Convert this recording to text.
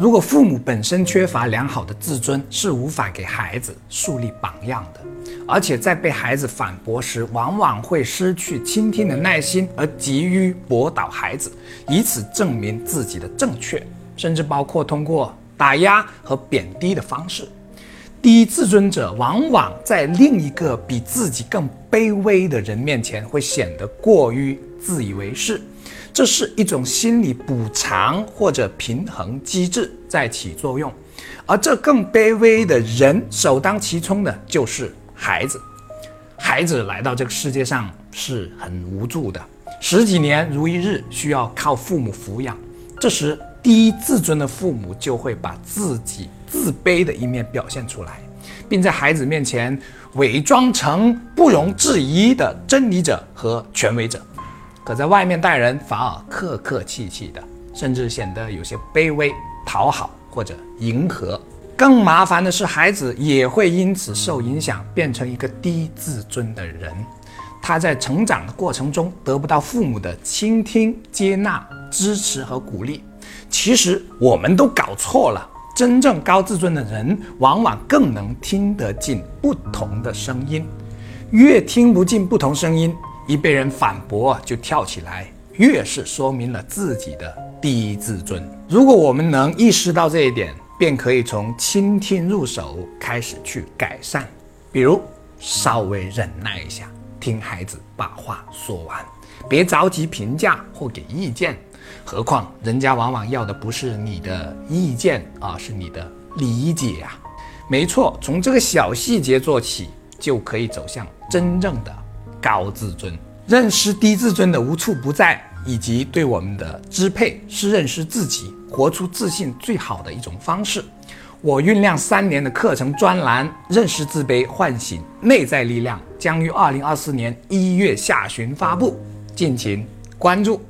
如果父母本身缺乏良好的自尊，是无法给孩子树立榜样的，而且在被孩子反驳时，往往会失去倾听的耐心，而急于驳倒孩子，以此证明自己的正确，甚至包括通过打压和贬低的方式。低自尊者往往在另一个比自己更卑微的人面前，会显得过于自以为是。这是一种心理补偿或者平衡机制在起作用，而这更卑微的人首当其冲的就是孩子。孩子来到这个世界上是很无助的，十几年如一日，需要靠父母抚养。这时，低自尊的父母就会把自己自卑的一面表现出来，并在孩子面前伪装成不容置疑的真理者和权威者。可在外面待人反而客客气气的，甚至显得有些卑微、讨好或者迎合。更麻烦的是，孩子也会因此受影响，变成一个低自尊的人。他在成长的过程中得不到父母的倾听、接纳、支持和鼓励。其实我们都搞错了，真正高自尊的人往往更能听得进不同的声音。越听不进不同声音。一被人反驳就跳起来，越是说明了自己的低自尊。如果我们能意识到这一点，便可以从倾听入手开始去改善。比如，稍微忍耐一下，听孩子把话说完，别着急评价或给意见。何况人家往往要的不是你的意见，而是你的理解啊！没错，从这个小细节做起，就可以走向真正的。高自尊，认识低自尊的无处不在，以及对我们的支配，是认识自己、活出自信最好的一种方式。我酝酿三年的课程专栏《认识自卑，唤醒内在力量》，将于二零二四年一月下旬发布，敬请关注。